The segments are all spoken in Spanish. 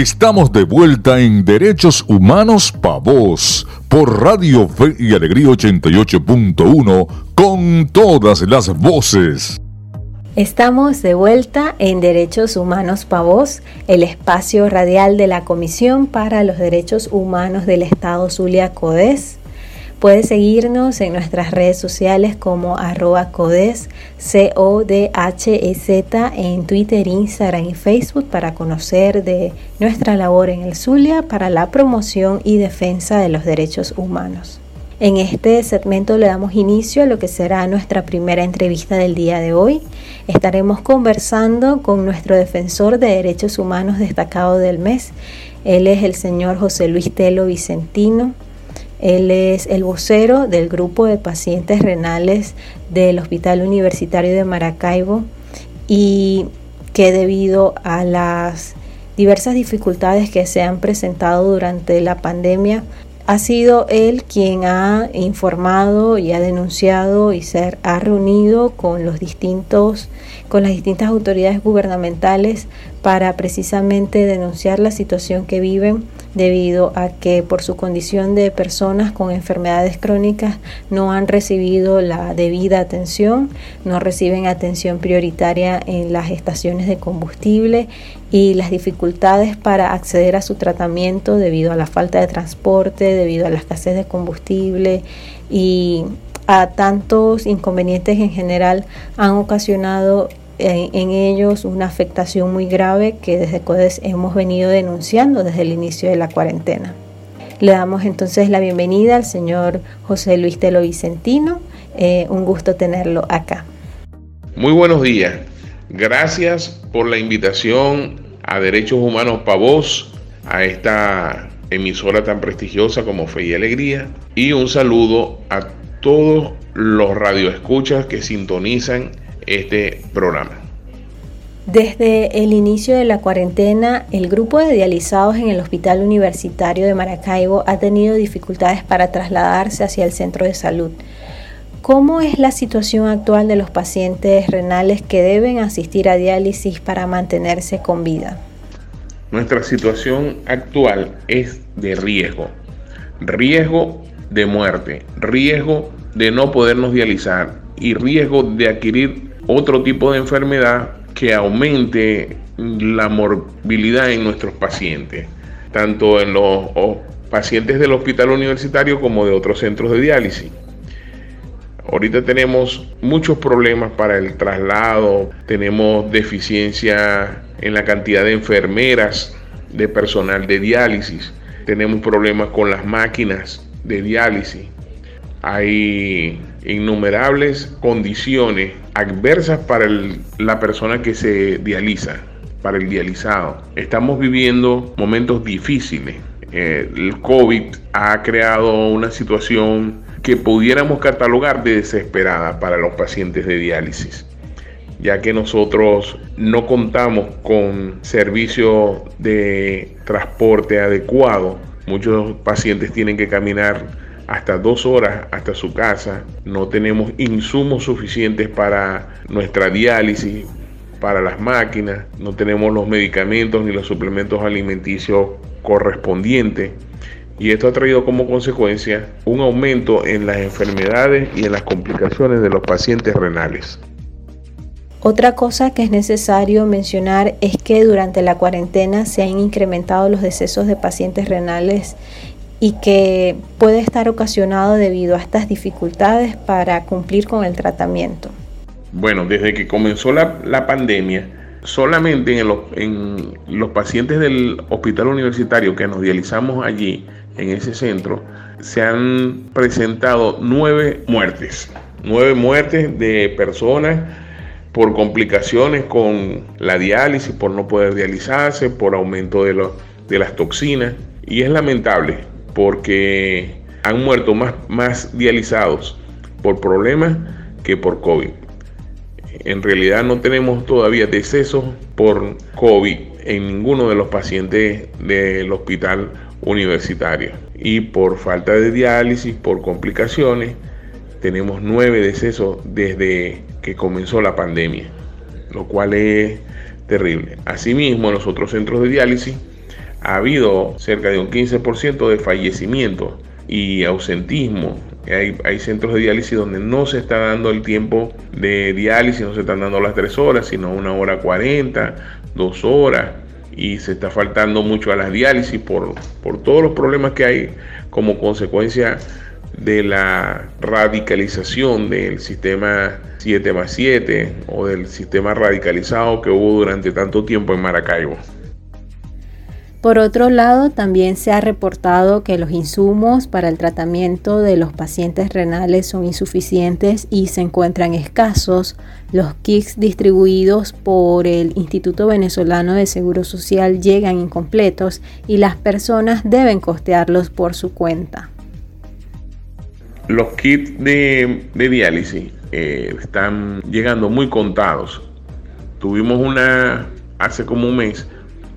Estamos de vuelta en Derechos Humanos Pa' Voz por Radio Fe y Alegría 88.1 con todas las voces. Estamos de vuelta en Derechos Humanos Pa' Voz, el espacio radial de la Comisión para los Derechos Humanos del Estado Zulia Codes Puedes seguirnos en nuestras redes sociales como arroba codes, C-O-D-H-E-Z, en Twitter, Instagram y Facebook para conocer de nuestra labor en el Zulia para la promoción y defensa de los derechos humanos. En este segmento le damos inicio a lo que será nuestra primera entrevista del día de hoy. Estaremos conversando con nuestro defensor de derechos humanos destacado del mes. Él es el señor José Luis Telo Vicentino. Él es el vocero del grupo de pacientes renales del Hospital Universitario de Maracaibo y que debido a las diversas dificultades que se han presentado durante la pandemia, ha sido él quien ha informado y ha denunciado y se ha reunido con los distintos con las distintas autoridades gubernamentales para precisamente denunciar la situación que viven debido a que por su condición de personas con enfermedades crónicas no han recibido la debida atención, no reciben atención prioritaria en las estaciones de combustible y las dificultades para acceder a su tratamiento debido a la falta de transporte, debido a la escasez de combustible y a tantos inconvenientes en general han ocasionado en, ellos una afectación muy grave que desde CODES hemos venido denunciando desde el inicio de la cuarentena. Le damos entonces la bienvenida al señor José Luis Telo Vicentino. Eh, un gusto tenerlo acá. Muy buenos días. Gracias por la invitación a Derechos Humanos Pavos, a esta emisora tan prestigiosa como Fe y Alegría. Y un saludo a todos los radioescuchas que sintonizan este programa. Desde el inicio de la cuarentena, el grupo de dializados en el Hospital Universitario de Maracaibo ha tenido dificultades para trasladarse hacia el centro de salud. ¿Cómo es la situación actual de los pacientes renales que deben asistir a diálisis para mantenerse con vida? Nuestra situación actual es de riesgo. Riesgo de muerte, riesgo de no podernos dializar y riesgo de adquirir otro tipo de enfermedad que aumente la morbilidad en nuestros pacientes, tanto en los pacientes del hospital universitario como de otros centros de diálisis. Ahorita tenemos muchos problemas para el traslado, tenemos deficiencia en la cantidad de enfermeras, de personal de diálisis, tenemos problemas con las máquinas de diálisis, hay innumerables condiciones adversas para la persona que se dializa, para el dializado. Estamos viviendo momentos difíciles. Eh, el COVID ha creado una situación que pudiéramos catalogar de desesperada para los pacientes de diálisis, ya que nosotros no contamos con servicio de transporte adecuado. Muchos pacientes tienen que caminar hasta dos horas hasta su casa. No tenemos insumos suficientes para nuestra diálisis, para las máquinas. No tenemos los medicamentos ni los suplementos alimenticios correspondientes. Y esto ha traído como consecuencia un aumento en las enfermedades y en las complicaciones de los pacientes renales. Otra cosa que es necesario mencionar es que durante la cuarentena se han incrementado los decesos de pacientes renales y que puede estar ocasionado debido a estas dificultades para cumplir con el tratamiento. Bueno, desde que comenzó la, pandemia, solamente en, los pacientes del hospital universitario que nos dializamos allí, en ese centro, se han presentado nueve muertes. Nueve muertes de personas por complicaciones con la diálisis, por no poder dializarse, por aumento de las toxinas. Y es lamentable porque han muerto más, más dializados por problemas que por COVID. En realidad no tenemos todavía decesos por COVID en ninguno de los pacientes del hospital universitario. Y por falta de diálisis, por complicaciones, tenemos nueve decesos desde que comenzó la pandemia, lo cual es terrible. Asimismo, en los otros centros de diálisis ha habido cerca de un 15% de fallecimiento y ausentismo. Hay, centros de diálisis donde no se está dando el tiempo de diálisis, no se están dando las 3 horas, sino una hora 40, dos horas. Y se está faltando mucho a las diálisis por, por todos los problemas que hay como consecuencia de la radicalización del sistema 7 más 7 o del sistema radicalizado que hubo durante tanto tiempo en Maracaibo. Por otro lado, también se ha reportado que los insumos para el tratamiento de los pacientes renales son insuficientes y se encuentran escasos. Los kits distribuidos por el Instituto Venezolano de Seguro Social llegan incompletos y las personas deben costearlos por su cuenta. Los kits de, diálisis eh, están llegando muy contados. Tuvimos una hace como un mes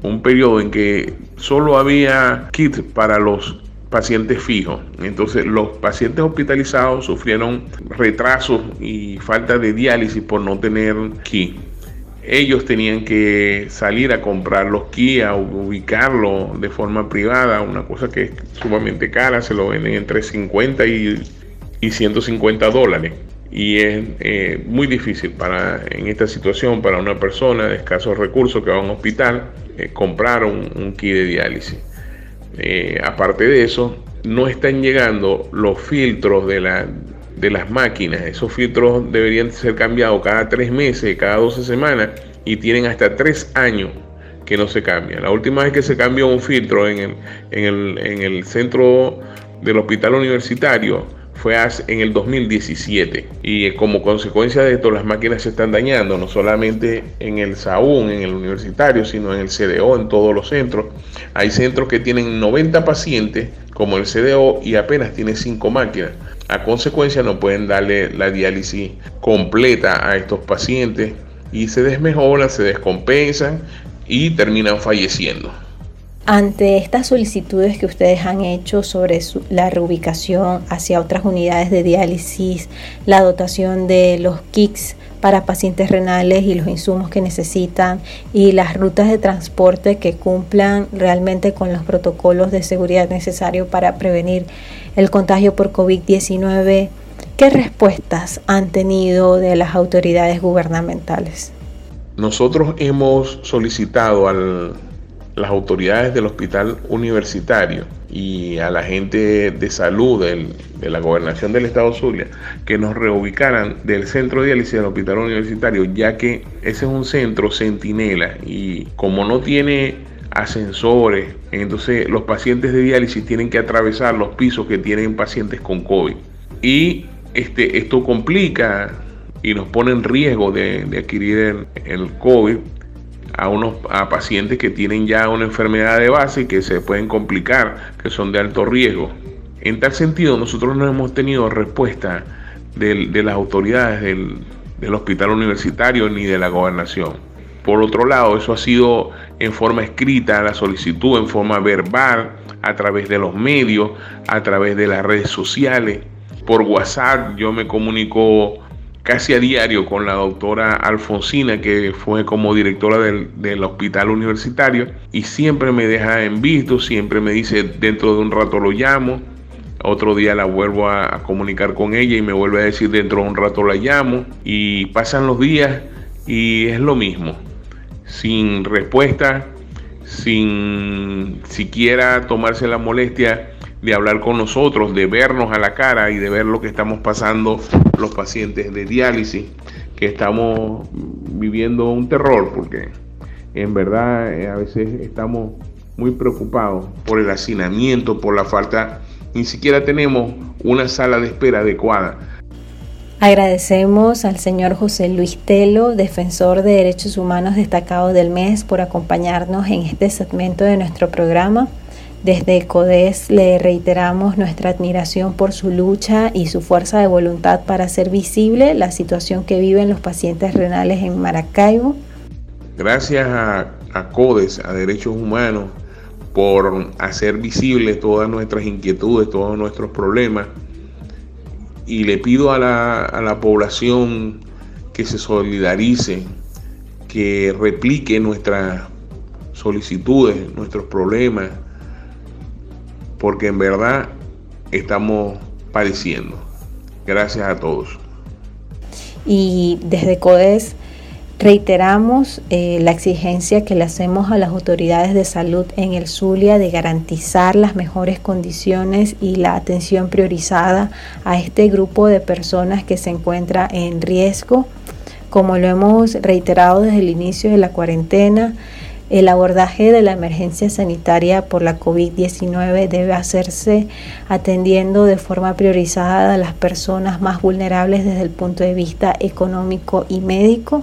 un periodo en que solo había kits para los pacientes fijos. Entonces los pacientes hospitalizados sufrieron retrasos y falta de diálisis por no tener kit. Ellos tenían que salir a comprar los kits, a ubicarlo de forma privada, una cosa que es sumamente cara, se lo venden entre 50 y, y 150 dólares y es eh, muy difícil para en esta situación para una persona de escasos recursos que va a un hospital eh, comprar un, kit de diálisis. Eh, aparte de eso, no están llegando los filtros de, la, de las máquinas. Esos filtros deberían ser cambiados cada tres meses, cada 12 semanas y tienen hasta tres años que no se cambian. La última vez que se cambió un filtro en el, en el, en el centro del hospital universitario, fue en el 2017 y como consecuencia de esto las máquinas se están dañando no solamente en el SAUN, en el universitario, sino en el CDO, en todos los centros. Hay centros que tienen 90 pacientes como el CDO y apenas tiene 5 máquinas. A consecuencia no pueden darle la diálisis completa a estos pacientes y se desmejoran, se descompensan y terminan falleciendo. Ante estas solicitudes que ustedes han hecho sobre la reubicación hacia otras unidades de diálisis, la dotación de los kits para pacientes renales y los insumos que necesitan y las rutas de transporte que cumplan realmente con los protocolos de seguridad necesarios para prevenir el contagio por COVID-19, ¿qué respuestas han tenido de las autoridades gubernamentales? Nosotros hemos solicitado al las autoridades del hospital universitario y a la gente de salud de la gobernación del estado Zulia que nos reubicaran del centro de diálisis del hospital universitario, ya que ese es un centro centinela y como no tiene ascensores, entonces los pacientes de diálisis tienen que atravesar los pisos que tienen pacientes con COVID. Y este, esto complica y nos pone en riesgo de, adquirir el COVID a unos a pacientes que tienen ya una enfermedad de base y que se pueden complicar, que son de alto riesgo. En tal sentido, nosotros no hemos tenido respuesta de, las autoridades del, del hospital universitario ni de la gobernación. Por otro lado, eso ha sido en forma escrita, la solicitud en forma verbal, a través de los medios, a través de las redes sociales. Por WhatsApp yo me comunico casi a diario con la doctora Alfonsina, que fue como directora del, hospital universitario, y siempre me deja en visto, siempre me dice dentro de un rato lo llamo, otro día la vuelvo a, comunicar con ella y me vuelve a decir dentro de un rato la llamo, y pasan los días y es lo mismo, sin respuesta, sin siquiera tomarse la molestia de hablar con nosotros, de vernos a la cara y de ver lo que estamos pasando los pacientes de diálisis, que estamos viviendo un terror, porque en verdad eh, a veces estamos muy preocupados por el hacinamiento, por la falta, ni siquiera tenemos una sala de espera adecuada. Agradecemos al señor José Luis Telo, defensor de derechos humanos destacado del mes, por acompañarnos en este segmento de nuestro programa. Desde CODES le reiteramos nuestra admiración por su lucha y su fuerza de voluntad para hacer visible la situación que viven los pacientes renales en Maracaibo. Gracias a, CODES, a Derechos Humanos, por hacer visible todas nuestras inquietudes, todos nuestros problemas. Y le pido a la, a la población que se solidarice, que replique nuestra solicitudes, nuestros problemas, porque en verdad estamos padeciendo. Gracias a todos. Y desde CODES reiteramos eh, la exigencia que le hacemos a las autoridades de salud en el Zulia de garantizar las mejores condiciones y la atención priorizada a este grupo de personas que se encuentra en riesgo. Como lo hemos reiterado desde el inicio de la cuarentena, el abordaje de la emergencia sanitaria por la COVID-19 debe hacerse atendiendo de forma priorizada a las personas más vulnerables desde el punto de vista económico y médico.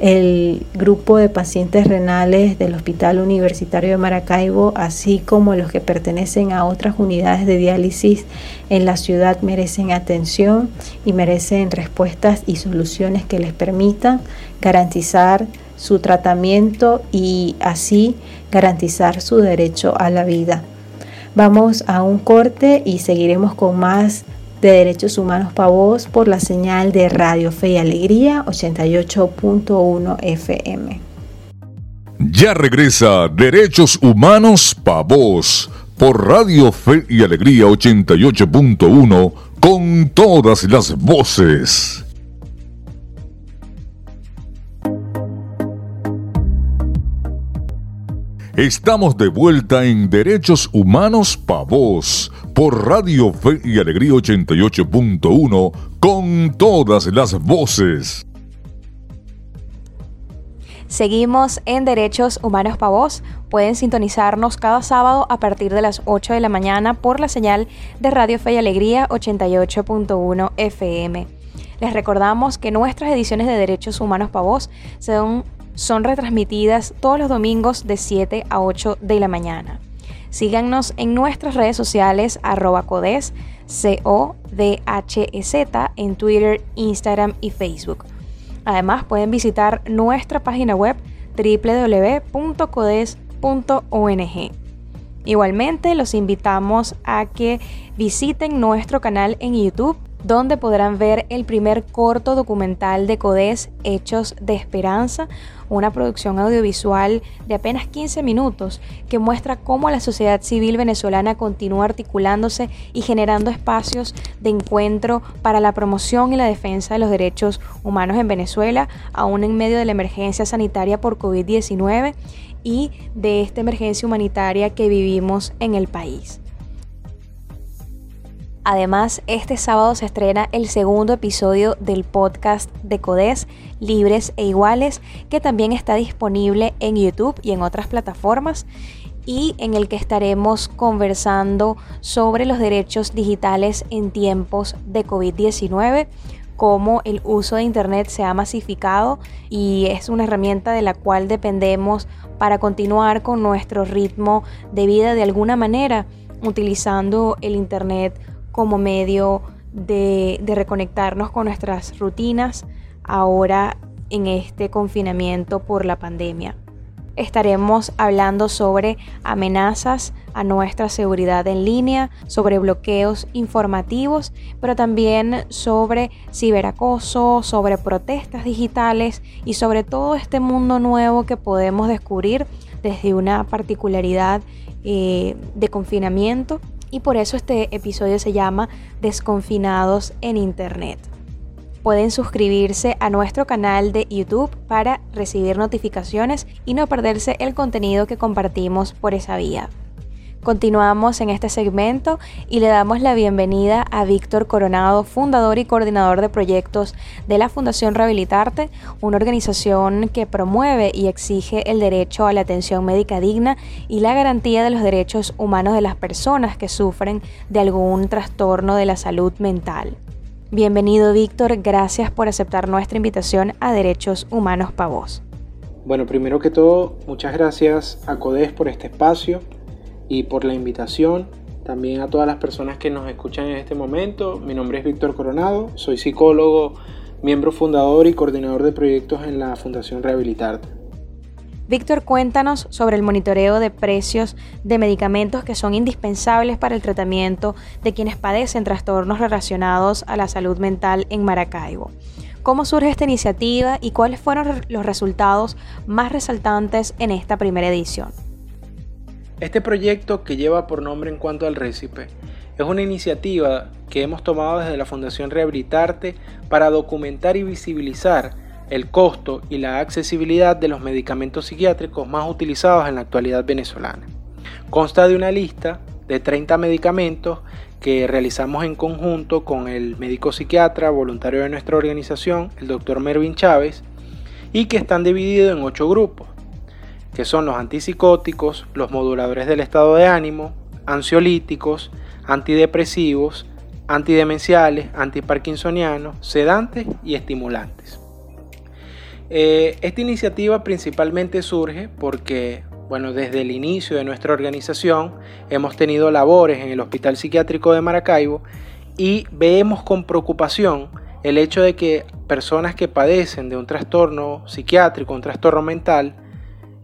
El grupo de pacientes renales del Hospital Universitario de Maracaibo, así como los que pertenecen a otras unidades de diálisis en la ciudad, merecen atención y merecen respuestas y soluciones que les permitan garantizar su tratamiento y así garantizar su derecho a la vida. Vamos a un corte y seguiremos con más de Derechos Humanos para Vos por la señal de Radio Fe y Alegría 88.1 FM. Ya regresa Derechos Humanos para Vos por Radio Fe y Alegría 88.1 con todas las voces. Estamos de vuelta en Derechos Humanos Pa' Vos por Radio Fe y Alegría 88.1 con todas las voces. Seguimos en Derechos Humanos Pa' Vos. Pueden sintonizarnos cada sábado a partir de las 8 de la mañana por la señal de Radio Fe y Alegría 88.1 FM. Les recordamos que nuestras ediciones de Derechos Humanos Pa' Vos son son retransmitidas todos los domingos de 7 a 8 de la mañana. Síganos en nuestras redes sociales arroba codes, C-O-D-H-E-Z, en Twitter, Instagram y Facebook. Además pueden visitar nuestra página web www.codes.ong. Igualmente los invitamos a que visiten nuestro canal en YouTube donde podrán ver el primer corto documental de CODES, Hechos de Esperanza, una producción audiovisual de apenas 15 minutos que muestra cómo la sociedad civil venezolana continúa articulándose y generando espacios de encuentro para la promoción y la defensa de los derechos humanos en Venezuela, aún en medio de la emergencia sanitaria por COVID-19 y de esta emergencia humanitaria que vivimos en el país. Además, este sábado se estrena el segundo episodio del podcast de CODES, Libres e Iguales, que también está disponible en YouTube y en otras plataformas y en el que estaremos conversando sobre los derechos digitales en tiempos de COVID-19 cómo el uso de Internet se ha masificado y es una herramienta de la cual dependemos para continuar con nuestro ritmo de vida de alguna manera, utilizando el Internet como medio de, reconectarnos con nuestras rutinas ahora en este confinamiento por la pandemia. Estaremos hablando sobre amenazas a nuestra seguridad en línea, sobre bloqueos informativos, pero también sobre ciberacoso, sobre protestas digitales y sobre todo este mundo nuevo que podemos descubrir desde una particularidad eh, de confinamiento y por eso este episodio se llama Desconfinados en Internet. Pueden suscribirse a nuestro canal de YouTube para recibir notificaciones y no perderse el contenido que compartimos por esa vía. Continuamos en este segmento y le damos la bienvenida a Víctor Coronado, fundador y coordinador de proyectos de la Fundación Rehabilitarte, una organización que promueve y exige el derecho a la atención médica digna y la garantía de los derechos humanos de las personas que sufren de algún trastorno de la salud mental. Bienvenido Víctor, gracias por aceptar nuestra invitación a Derechos Humanos Pavos. Bueno, primero que todo, muchas gracias a CODES por este espacio y por la invitación. También a todas las personas que nos escuchan en este momento. Mi nombre es Víctor Coronado, soy psicólogo, miembro fundador y coordinador de proyectos en la Fundación Rehabilitarte. Víctor, cuéntanos sobre el monitoreo de precios de medicamentos que son indispensables para el tratamiento de quienes padecen trastornos relacionados a la salud mental en Maracaibo. ¿Cómo surge esta iniciativa y cuáles fueron los resultados más resaltantes en esta primera edición? Este proyecto que lleva por nombre En cuanto al récipe es una iniciativa que hemos tomado desde la Fundación Rehabilitarte para documentar y visibilizar el costo y la accesibilidad de los medicamentos psiquiátricos más utilizados en la actualidad venezolana. Consta de una lista de 30 medicamentos que realizamos en conjunto con el médico psiquiatra voluntario de nuestra organización, el doctor Mervin Chávez, y que están divididos en 8 grupos, que son los antipsicóticos, los moduladores del estado de ánimo, ansiolíticos, antidepresivos, antidemenciales, antiparkinsonianos, sedantes y estimulantes. Eh, esta iniciativa principalmente surge porque, bueno, desde el inicio de nuestra organización hemos tenido labores en el Hospital Psiquiátrico de Maracaibo y vemos con preocupación el hecho de que personas que padecen de un trastorno psiquiátrico, un trastorno mental,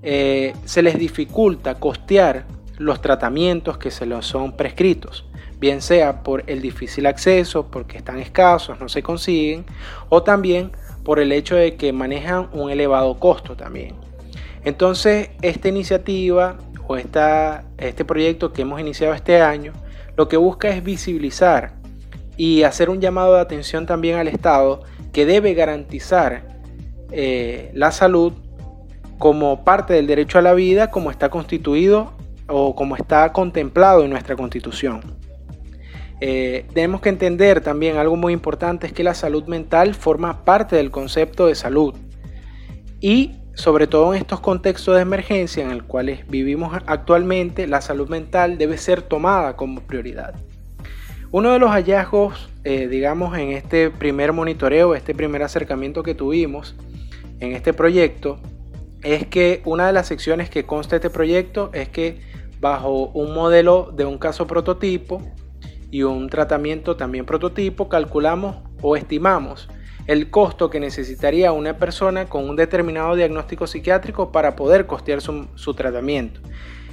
eh, se les dificulta costear los tratamientos que se les son prescritos bien sea por el difícil acceso, porque están escasos, no se consiguen, o también por el hecho de que manejan un elevado costo también. Entonces, esta iniciativa o esta, este proyecto que hemos iniciado este año, lo que busca es visibilizar y hacer un llamado de atención también al Estado que debe garantizar eh, la salud como parte del derecho a la vida, como está constituido o como está contemplado en nuestra Constitución. Eh, tenemos que entender también algo muy importante, es que la salud mental forma parte del concepto de salud. Y sobre todo en estos contextos de emergencia en el cuales vivimos actualmente, la salud mental debe ser tomada como prioridad. Uno de los hallazgos, eh, digamos, en este primer monitoreo, este primer acercamiento que tuvimos en este proyecto, es que una de las secciones que consta este proyecto es que bajo un modelo de un caso prototipo, y un tratamiento también prototipo, calculamos o estimamos el costo que necesitaría una persona con un determinado diagnóstico psiquiátrico para poder costear su, tratamiento.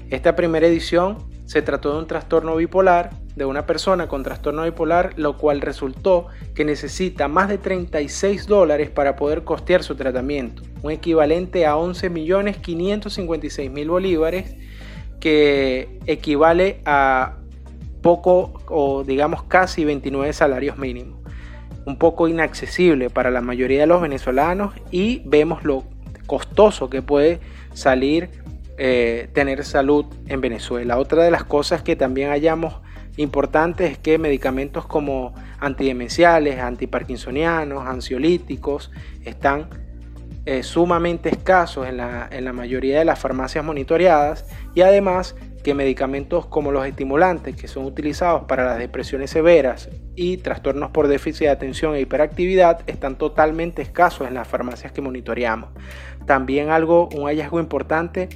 Esta primera edición se trató de un trastorno bipolar, de una persona con trastorno bipolar, lo cual resultó que necesita más de 36 dólares para poder costear su tratamiento, un equivalente a 11.556.000 bolívares, que equivale a poco o digamos casi 29 salarios mínimos. Un poco inaccesible para la mayoría de los venezolanos y vemos lo costoso que puede salir eh, tener salud en Venezuela. Otra de las cosas que también hallamos importantes es que medicamentos como antidemenciales, antiparkinsonianos, ansiolíticos están eh, sumamente escasos en la, en la mayoría de las farmacias monitoreadas y además que medicamentos como los estimulantes que son utilizados para las depresiones severas y trastornos por déficit de atención e hiperactividad están totalmente escasos en las farmacias que monitoreamos. También algo, un hallazgo importante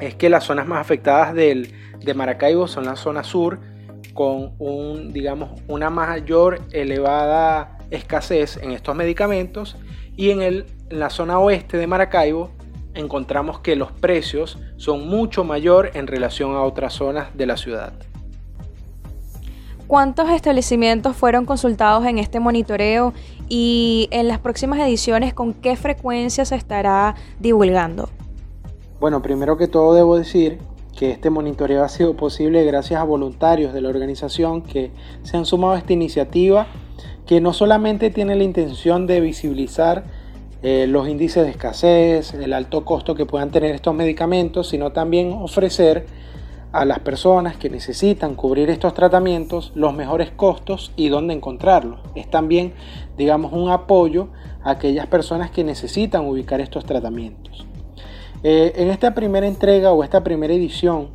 es que las zonas más afectadas del, de Maracaibo son la zona sur con un, digamos, una mayor elevada escasez en estos medicamentos y en, el, en la zona oeste de Maracaibo encontramos que los precios son mucho mayor en relación a otras zonas de la ciudad. ¿Cuántos establecimientos fueron consultados en este monitoreo y en las próximas ediciones con qué frecuencia se estará divulgando? Bueno, primero que todo debo decir que este monitoreo ha sido posible gracias a voluntarios de la organización que se han sumado a esta iniciativa que no solamente tiene la intención de visibilizar eh, los índices de escasez, el alto costo que puedan tener estos medicamentos, sino también ofrecer a las personas que necesitan cubrir estos tratamientos los mejores costos y dónde encontrarlos. Es también, digamos, un apoyo a aquellas personas que necesitan ubicar estos tratamientos. Eh, en esta primera entrega o esta primera edición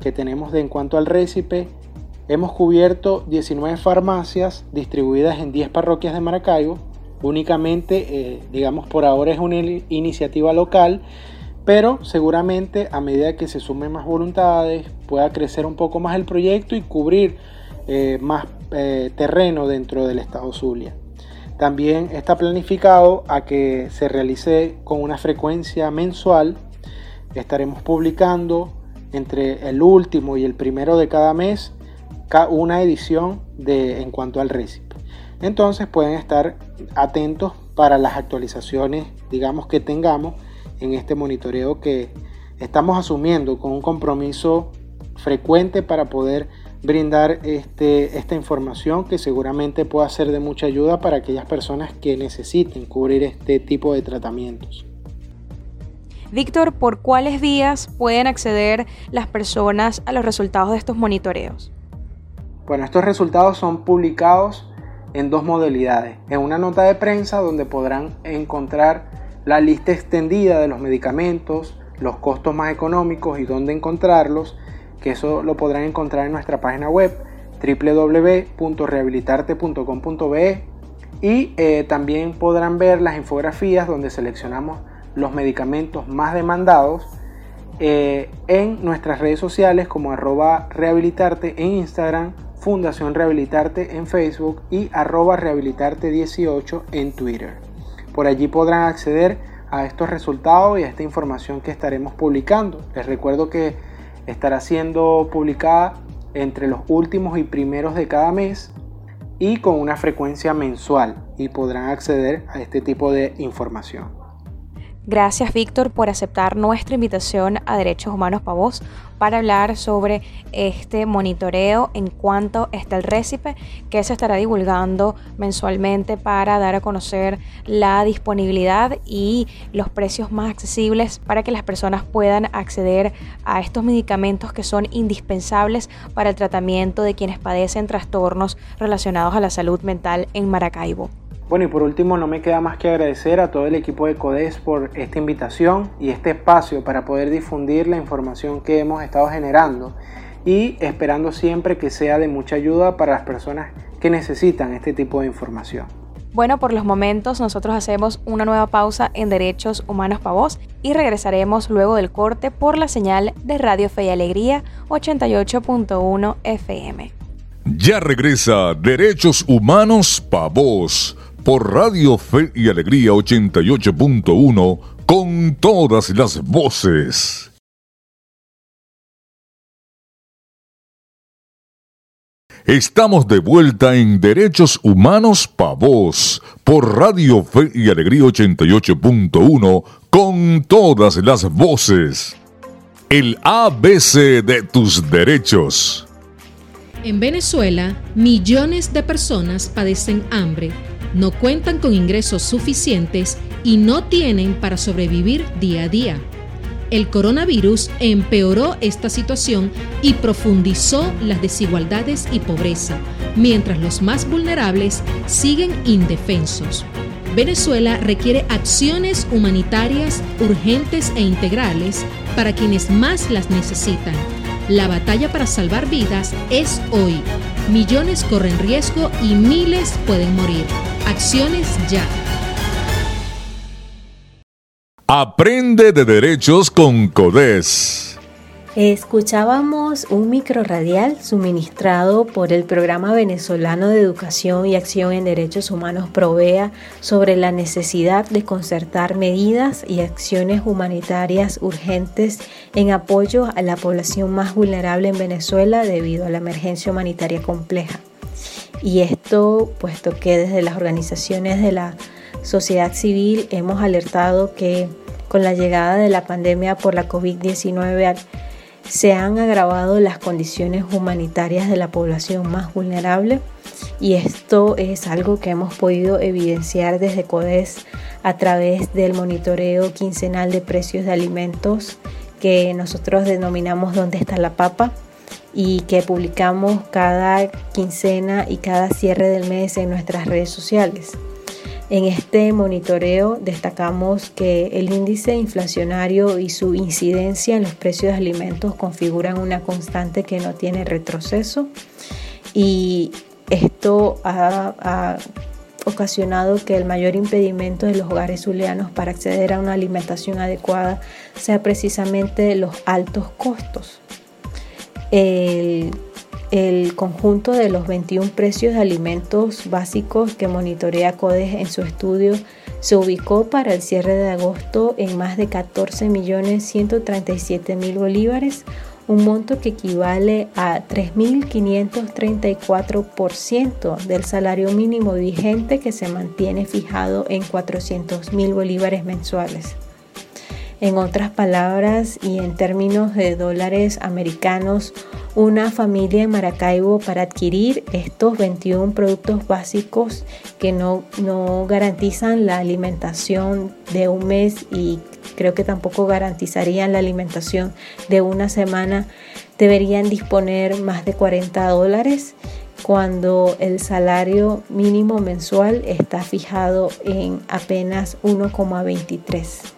que tenemos de en cuanto al récipe, hemos cubierto 19 farmacias distribuidas en 10 parroquias de Maracaibo Únicamente, eh, digamos, por ahora es una iniciativa local, pero seguramente a medida que se sumen más voluntades, pueda crecer un poco más el proyecto y cubrir eh, más terreno dentro del estado Zulia. También está planificado a que se realice con una frecuencia mensual. Estaremos publicando entre el último y el primero de cada mes una edición de en cuanto al récipe. Entonces pueden estar atentos para las actualizaciones, digamos, que tengamos en este monitoreo que estamos asumiendo con un compromiso frecuente para poder brindar este, esta información que seguramente pueda ser de mucha ayuda para aquellas personas que necesiten cubrir este tipo de tratamientos. Víctor, ¿por cuáles vías pueden acceder las personas a los resultados de estos monitoreos? Bueno, estos resultados son publicados en dos modalidades. En una nota de prensa donde podrán encontrar la lista extendida de los medicamentos, los costos más económicos y dónde encontrarlos, que eso lo podrán encontrar en nuestra página web www.rehabilitarte.com.be y eh, también podrán ver las infografías donde seleccionamos los medicamentos más demandados eh, en nuestras redes sociales como arroba rehabilitarte en Instagram, Fundación Rehabilitarte en Facebook y arroba rehabilitarte18 en Twitter. Por allí podrán acceder a estos resultados y a esta información que estaremos publicando. Les recuerdo que estará siendo publicada entre los últimos y primeros de cada mes y con una frecuencia mensual y podrán acceder a este tipo de información. Gracias Víctor por aceptar nuestra invitación a Derechos Humanos para Vos para hablar sobre este monitoreo en cuanto está el récipe que se estará divulgando mensualmente para dar a conocer la disponibilidad y los precios más accesibles para que las personas puedan acceder a estos medicamentos que son indispensables para el tratamiento de quienes padecen trastornos relacionados a la salud mental en Maracaibo. Bueno, y por último, no me queda más que agradecer a todo el equipo de CODES por esta invitación y este espacio para poder difundir la información que hemos estado generando y esperando siempre que sea de mucha ayuda para las personas que necesitan este tipo de información. Bueno, por los momentos nosotros hacemos una nueva pausa en Derechos Humanos para Vos y regresaremos luego del corte por la señal de Radio Fe y Alegría 88.1 FM. Ya regresa Derechos Humanos para Vos por Radio Fe y Alegría 88.1 con todas las voces. Estamos de vuelta en Derechos Humanos Pa' Vos por Radio Fe y Alegría 88.1 con todas las voces. El ABC de tus derechos. En Venezuela, millones de personas padecen hambre no cuentan con ingresos suficientes y no tienen para sobrevivir día a día. El coronavirus empeoró esta situación y profundizó las desigualdades y pobreza, mientras los más vulnerables siguen indefensos. Venezuela requiere acciones humanitarias urgentes e integrales para quienes más las necesitan. La batalla para salvar vidas es hoy. Millones corren riesgo y miles pueden morir. Acciones ya. Aprende de derechos con CODES. Escuchábamos un micro radial suministrado por el Programa Venezolano de Educación y Acción en Derechos Humanos Provea sobre la necesidad de concertar medidas y acciones humanitarias urgentes en apoyo a la población más vulnerable en Venezuela debido a la emergencia humanitaria compleja. Y esto, puesto que desde las organizaciones de la sociedad civil hemos alertado que con la llegada de la pandemia por la COVID-19 se han agravado las condiciones humanitarias de la población más vulnerable y esto es algo que hemos podido evidenciar desde CODES a través del monitoreo quincenal de precios de alimentos que nosotros denominamos ¿Dónde está la papa? Y que publicamos cada quincena y cada cierre del mes en nuestras redes sociales. En este monitoreo destacamos que el índice inflacionario y su incidencia en los precios de alimentos configuran una constante que no tiene retroceso y esto ha, ocasionado que el mayor impedimento de los hogares zulianos para acceder a una alimentación adecuada sea precisamente los altos costos el, conjunto de los 21 precios de alimentos básicos que monitorea CODES en su estudio se ubicó para el cierre de agosto en más de 14.137.000 bolívares un monto que equivale a 3.534% del salario mínimo vigente que se mantiene fijado en 400.000 bolívares mensuales. En otras palabras y en términos de dólares americanos, una familia en Maracaibo para adquirir estos 21 productos básicos que no, no garantizan la alimentación de un mes y creo que tampoco garantizarían la alimentación de una semana, deberían disponer más de 40 dólares cuando el salario mínimo mensual está fijado en apenas 1,23.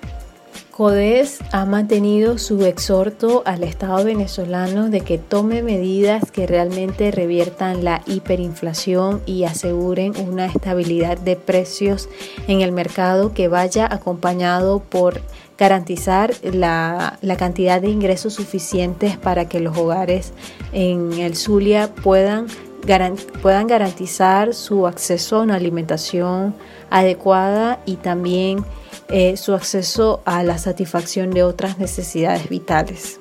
CODES ha mantenido su exhorto al Estado venezolano de que tome medidas que realmente reviertan la hiperinflación y aseguren una estabilidad de precios en el mercado que vaya acompañado por garantizar la, cantidad de ingresos suficientes para que los hogares en el Zulia puedan, puedan garantizar su acceso a una alimentación adecuada y también eh, su acceso a la satisfacción de otras necesidades vitales.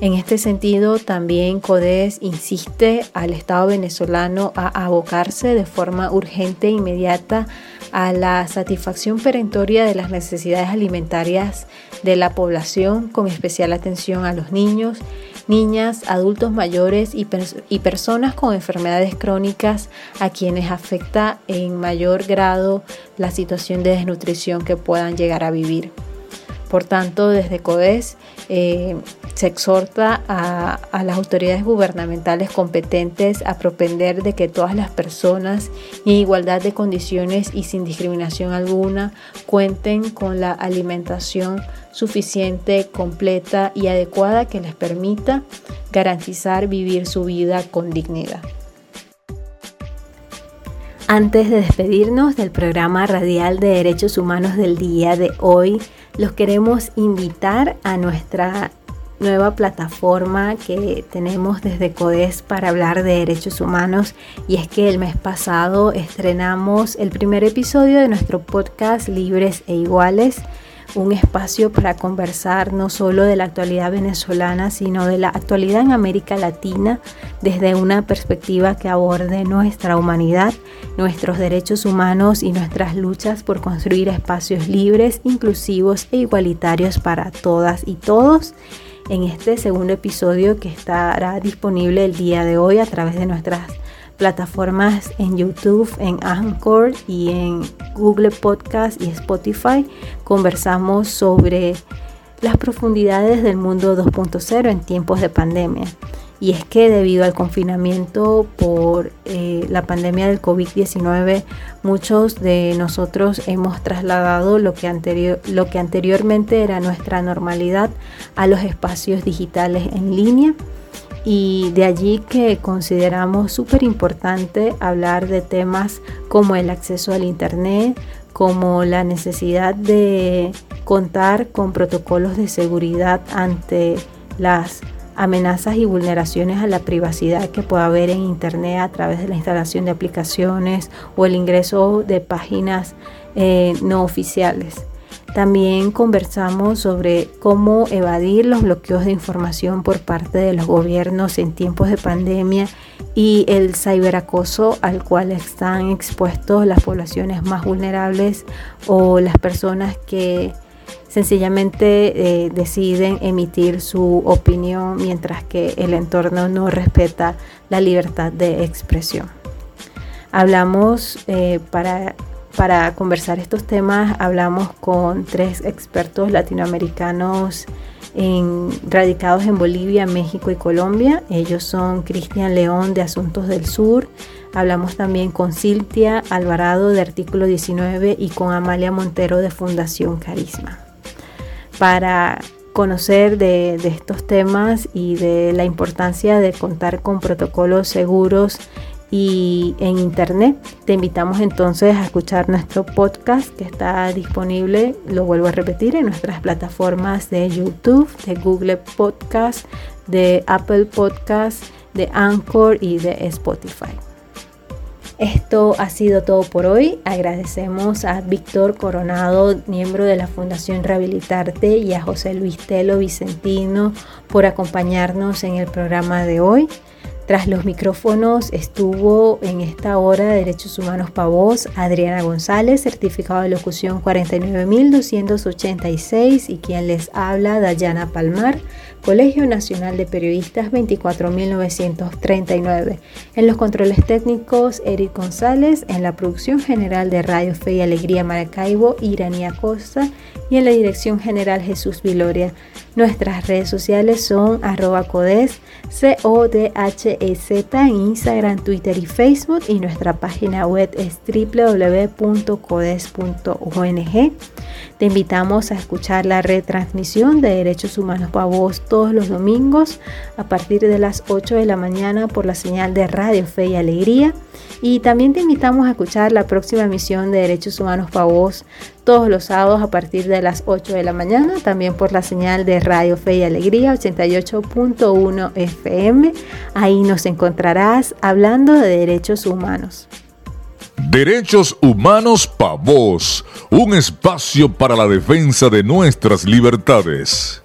En este sentido, también CODES insiste al Estado venezolano a abocarse de forma urgente e inmediata a la satisfacción perentoria de las necesidades alimentarias de la población, con especial atención a los niños niñas, adultos mayores y, personas con enfermedades crónicas a quienes afecta en mayor grado la situación de desnutrición que puedan llegar a vivir. Por tanto, desde CODES eh, se exhorta a, a, las autoridades gubernamentales competentes a propender de que todas las personas en igualdad de condiciones y sin discriminación alguna cuenten con la alimentación suficiente, completa y adecuada que les permita garantizar vivir su vida con dignidad. Antes de despedirnos del programa radial de Derechos Humanos del día de hoy, los queremos invitar a nuestra nueva plataforma que tenemos desde CODES para hablar de derechos humanos y es que el mes pasado estrenamos el primer episodio de nuestro podcast Libres e Iguales un espacio para conversar no solo de la actualidad venezolana, sino de la actualidad en América Latina desde una perspectiva que aborde nuestra humanidad, nuestros derechos humanos y nuestras luchas por construir espacios libres, inclusivos e igualitarios para todas y todos. En este segundo episodio que estará disponible el día de hoy a través de nuestras plataformas en YouTube, en Anchor y en Google Podcast y Spotify. Conversamos sobre las profundidades del mundo 2.0 en tiempos de pandemia. Y es que debido al confinamiento por eh, la pandemia del COVID-19, muchos de nosotros hemos trasladado lo que, anterior, lo que anteriormente era nuestra normalidad a los espacios digitales en línea y de allí que consideramos súper importante hablar de temas como el acceso al Internet, como la necesidad de contar con protocolos de seguridad ante las amenazas y vulneraciones a la privacidad que pueda haber en Internet a través de la instalación de aplicaciones o el ingreso de páginas eh, no oficiales. También conversamos sobre cómo evadir los bloqueos de información por parte de los gobiernos en tiempos de pandemia y el ciberacoso al cual están expuestos las poblaciones más vulnerables o las personas que sencillamente eh, deciden emitir su opinión mientras que el entorno no respeta la libertad de expresión. Hablamos eh, para para conversar estos temas hablamos con tres expertos latinoamericanos radicados en Bolivia, México y Colombia. Ellos son Cristian León de Asuntos del Sur. Hablamos también con Siltia Alvarado de Artículo 19 y con Amalia Montero de Fundación Carisma. Para conocer de estos temas y de la importancia de contar con protocolos seguros y en internet. Te invitamos entonces a escuchar nuestro podcast que está disponible, lo vuelvo a repetir, en nuestras plataformas de YouTube, de Google Podcast, de Apple Podcast, de Anchor y de Spotify. Esto ha sido todo por hoy. Agradecemos a Víctor Coronado, miembro de la Fundación Rehabilitarte, y a José Luis Telo Vicentino por acompañarnos en el programa de hoy. Tras los micrófonos estuvo en esta hora de Derechos Humanos Pavos Adriana González, certificado de locución 49286 y quien les habla Dayana Palmar. Colegio Nacional de Periodistas 24939. En los controles técnicos, Eric González. En la producción general de Radio Fe y Alegría Maracaibo, Iranía Costa. Y en la dirección general, Jesús Viloria. Nuestras redes sociales son arroba codes, C-O-D-H-E-Z en Instagram, Twitter y Facebook. Y nuestra página web es www.codes.ong. Te invitamos a escuchar la retransmisión de Derechos Humanos para Vos todos los domingos a partir de las 8 de la mañana por la señal de Radio Fe y Alegría. Y también te invitamos a escuchar la próxima emisión de Derechos Humanos para Vos todos los sábados a partir de las 8 de la mañana, también por la señal de Radio Fe y Alegría 88.1 FM. Ahí nos encontrarás hablando de derechos humanos. Derechos Humanos para Vos, un espacio para la defensa de nuestras libertades.